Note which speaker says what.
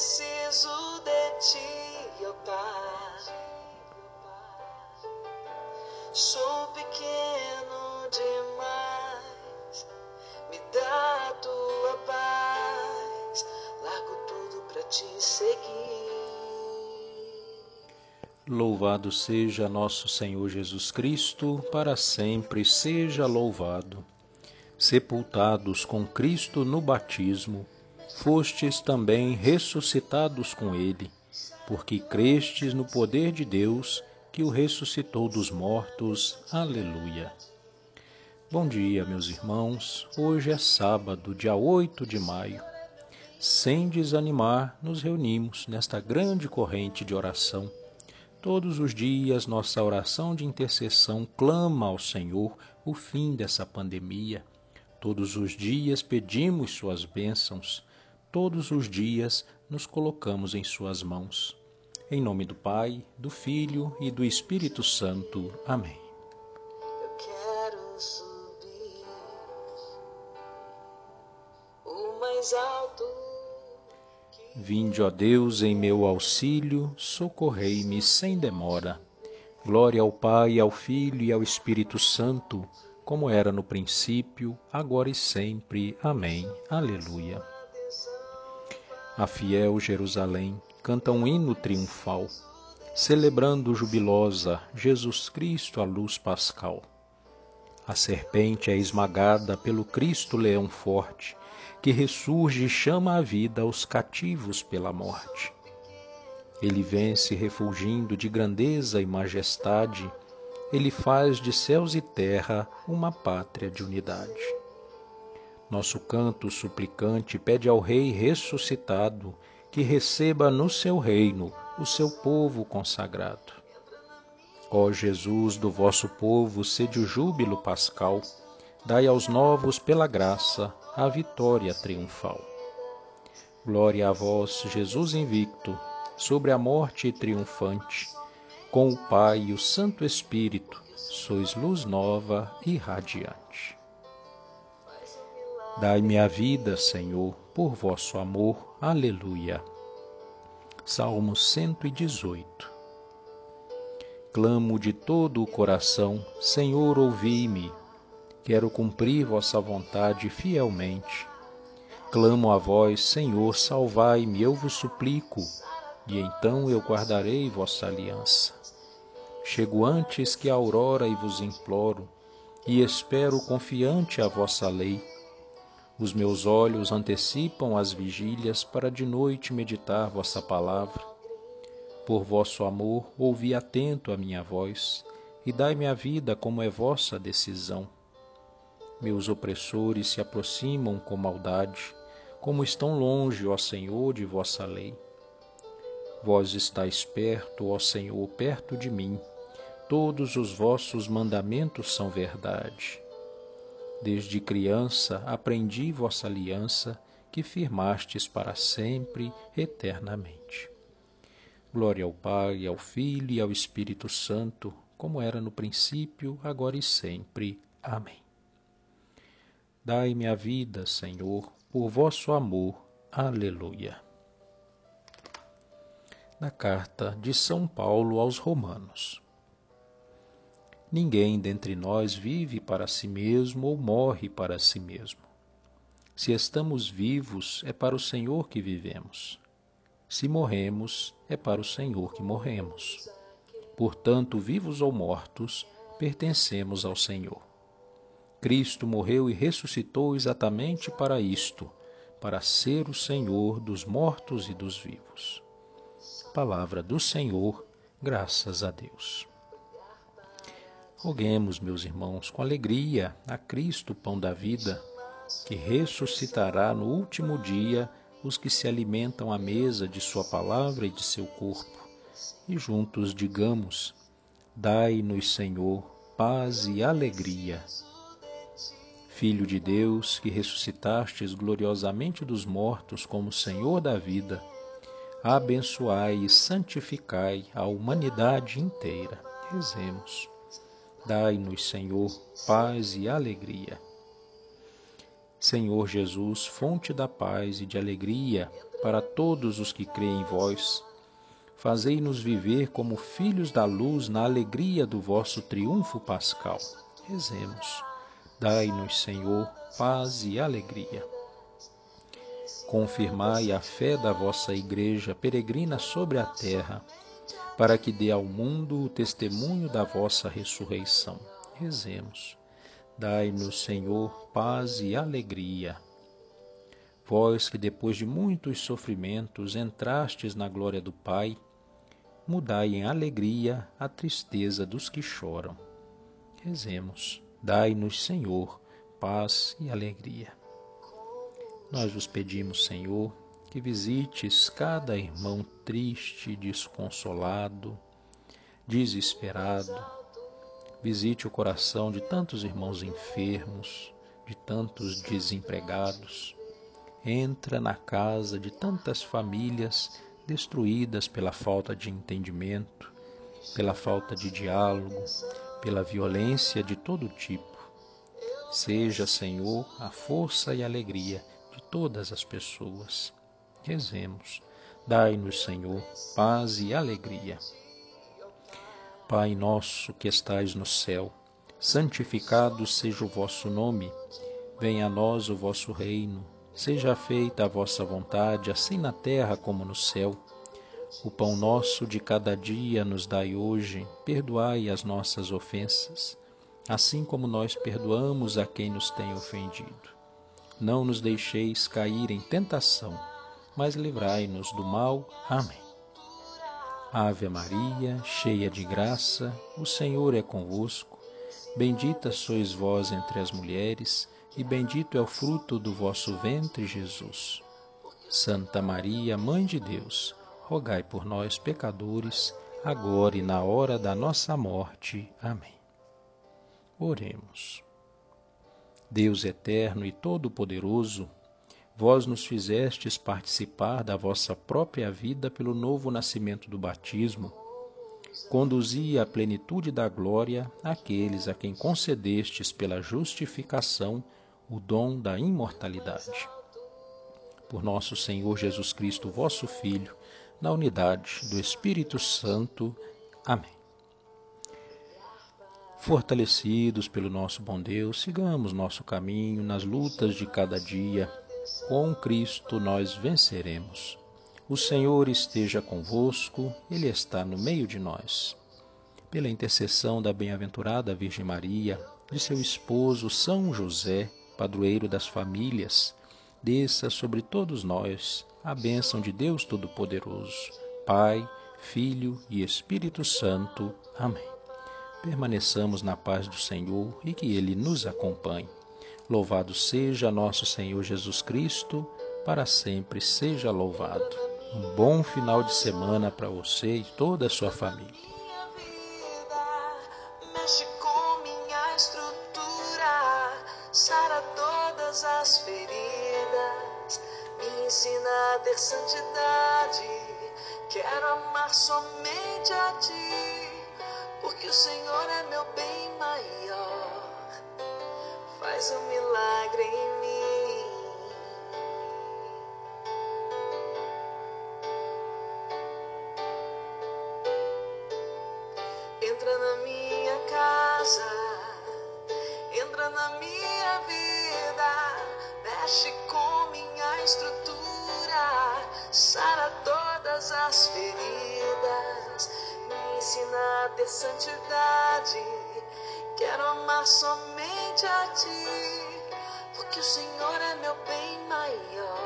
Speaker 1: Preciso de ti, ó Pai. Sou pequeno demais, me dá a tua paz. Largo tudo pra te seguir.
Speaker 2: Louvado seja nosso Senhor Jesus Cristo, para sempre seja louvado. Sepultados com Cristo no batismo, fostes também ressuscitados com Ele, porque crestes no poder de Deus que o ressuscitou dos mortos. Aleluia. Bom dia, meus irmãos. Hoje é sábado, dia 8 de maio. Sem desanimar, nos reunimos nesta grande corrente de oração Todos os dias, nossa oração de intercessão clama ao Senhor o fim dessa pandemia. Todos os dias pedimos Suas bênçãos. Todos os dias nos colocamos em Suas mãos. Em nome do Pai, do Filho e do Espírito Santo. Amém.
Speaker 1: Eu quero subir o mais alto.
Speaker 2: Vinde, ó Deus, em meu auxílio, socorrei-me sem demora. Glória ao Pai, ao Filho e ao Espírito Santo, como era no princípio, agora e sempre. Amém. Aleluia. A fiel Jerusalém canta um hino triunfal, celebrando jubilosa Jesus Cristo a luz pascal. A serpente é esmagada pelo Cristo leão forte, que ressurge e chama à vida os cativos pela morte. Ele vence refulgindo de grandeza e majestade, ele faz de céus e terra uma pátria de unidade. Nosso canto suplicante pede ao Rei ressuscitado que receba no seu reino o seu povo consagrado. Ó Jesus, do vosso povo, sede o júbilo pascal, dai aos novos pela graça a vitória triunfal. Glória a vós, Jesus invicto, sobre a morte triunfante, com o Pai e o Santo Espírito, sois luz nova e radiante. Dai-me a vida, Senhor, por vosso amor. Aleluia. Salmo 118 Clamo de todo o coração, Senhor, ouvi-me. Quero cumprir vossa vontade fielmente. Clamo a vós, Senhor, salvai-me, eu vos suplico, e então eu guardarei vossa aliança. Chego antes que a aurora e vos imploro, e espero confiante a vossa lei. Os meus olhos antecipam as vigílias para de noite meditar vossa palavra. Por vosso amor, ouvi atento a minha voz, e dai-me a vida como é vossa decisão. Meus opressores se aproximam com maldade, como estão longe, ó Senhor, de vossa lei. Vós estáis perto, ó Senhor, perto de mim. Todos os vossos mandamentos são verdade. Desde criança aprendi vossa aliança, que firmastes para sempre, eternamente. Glória ao Pai, ao Filho e ao Espírito Santo, como era no princípio, agora e sempre. Amém. Dai-me a vida, Senhor, por vosso amor. Aleluia. Na carta de São Paulo aos Romanos. Ninguém dentre nós vive para si mesmo ou morre para si mesmo. Se estamos vivos, é para o Senhor que vivemos. Se morremos, é para o Senhor que morremos. Portanto, vivos ou mortos, pertencemos ao Senhor. Cristo morreu e ressuscitou exatamente para isto, para ser o Senhor dos mortos e dos vivos. Palavra do Senhor, graças a Deus. Roguemos, meus irmãos, com alegria a Cristo, pão da vida, que ressuscitará no último dia os que se alimentam à mesa de Sua palavra e de seu corpo. E juntos digamos: Dai-nos, Senhor, paz e alegria. Filho de Deus, que ressuscitastes gloriosamente dos mortos como Senhor da vida, abençoai e santificai a humanidade inteira. Rezemos. Dai-nos, Senhor, paz e alegria. Senhor Jesus, fonte da paz e de alegria para todos os que creem em vós, fazei-nos viver como filhos da luz na alegria do vosso triunfo pascal. Rezemos. Dai-nos, Senhor, paz e alegria. Confirmai a fé da vossa Igreja peregrina sobre a terra, para que dê ao mundo o testemunho da vossa ressurreição. Rezemos. Dai-nos, Senhor, paz e alegria. Vós que depois de muitos sofrimentos entrastes na glória do Pai, mudai em alegria a tristeza dos que choram. Rezemos. Dai-nos, Senhor, paz e alegria. Nós vos pedimos, Senhor, que visites cada irmão triste, desconsolado, desesperado, Visite o coração de tantos irmãos enfermos, de tantos desempregados. Entra na casa de tantas famílias destruídas pela falta de entendimento, pela falta de diálogo, pela violência de todo tipo. Seja, Senhor, a força e a alegria de todas as pessoas. Rezemos. Dai-nos, Senhor, paz e alegria. Pai nosso que estais no céu, santificado seja o vosso nome. Venha a nós o vosso reino. Seja feita a vossa vontade, assim na terra como no céu. O pão nosso de cada dia nos dai hoje. Perdoai as nossas ofensas, assim como nós perdoamos a quem nos tem ofendido. Não nos deixeis cair em tentação, mas livrai-nos do mal. Amém. Ave Maria, cheia de graça, o Senhor é convosco. Bendita sois vós entre as mulheres, e bendito é o fruto do vosso ventre, Jesus. Santa Maria, Mãe de Deus, rogai por nós, pecadores, agora e na hora da nossa morte. Amém. Oremos. Deus eterno e todo-poderoso, Vós nos fizestes participar da vossa própria vida pelo novo nascimento do batismo. Conduzi à plenitude da glória aqueles a quem concedestes pela justificação o dom da imortalidade. Por nosso Senhor Jesus Cristo, vosso Filho, na unidade do Espírito Santo. Amém. Fortalecidos pelo nosso bom Deus, sigamos nosso caminho nas lutas de cada dia com Cristo nós venceremos. O Senhor esteja convosco, Ele está no meio de nós. Pela intercessão da bem-aventurada Virgem Maria, de seu esposo São José, padroeiro das famílias, desça sobre todos nós a bênção de Deus Todo-Poderoso, Pai, Filho e Espírito Santo. Amém. Permaneçamos na paz do Senhor e que Ele nos acompanhe. Louvado seja nosso Senhor Jesus Cristo, para sempre seja louvado. Um bom final de semana para você e toda a sua família.
Speaker 1: As feridas, me ensina a ter santidade. Quero amar somente a ti, porque o Senhor é meu bem maior faz um milagre em mim. A ti, porque o Senhor é meu bem maior.